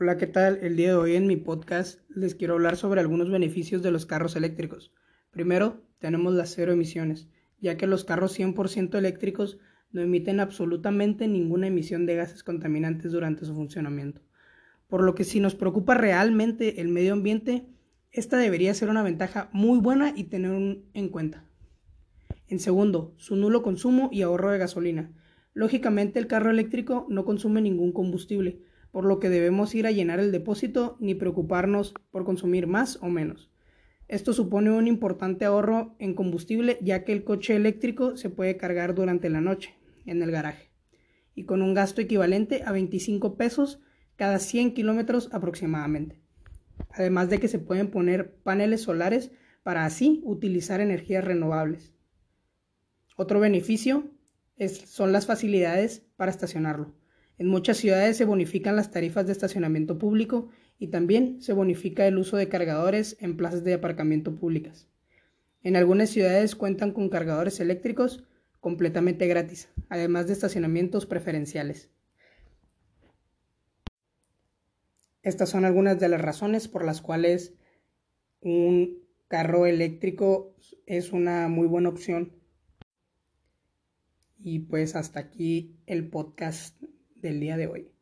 Hola, ¿qué tal? El día de hoy en mi podcast les quiero hablar sobre algunos beneficios de los carros eléctricos. Primero, tenemos las cero emisiones, ya que los carros 100% eléctricos no emiten absolutamente ninguna emisión de gases contaminantes durante su funcionamiento. Por lo que si nos preocupa realmente el medio ambiente, esta debería ser una ventaja muy buena y tener en cuenta. En segundo, su nulo consumo y ahorro de gasolina. Lógicamente el carro eléctrico no consume ningún combustible, por lo que debemos ir a llenar el depósito ni preocuparnos por consumir más o menos. Esto supone un importante ahorro en combustible ya que el coche eléctrico se puede cargar durante la noche en el garaje y con un gasto equivalente a 25 pesos cada 100 kilómetros aproximadamente. Además de que se pueden poner paneles solares para así utilizar energías renovables. Otro beneficio son las facilidades para estacionarlo. En muchas ciudades se bonifican las tarifas de estacionamiento público y también se bonifica el uso de cargadores en plazas de aparcamiento públicas. En algunas ciudades cuentan con cargadores eléctricos completamente gratis, además de estacionamientos preferenciales. Estas son algunas de las razones por las cuales un carro eléctrico es una muy buena opción. Y pues hasta aquí el podcast del día de hoy.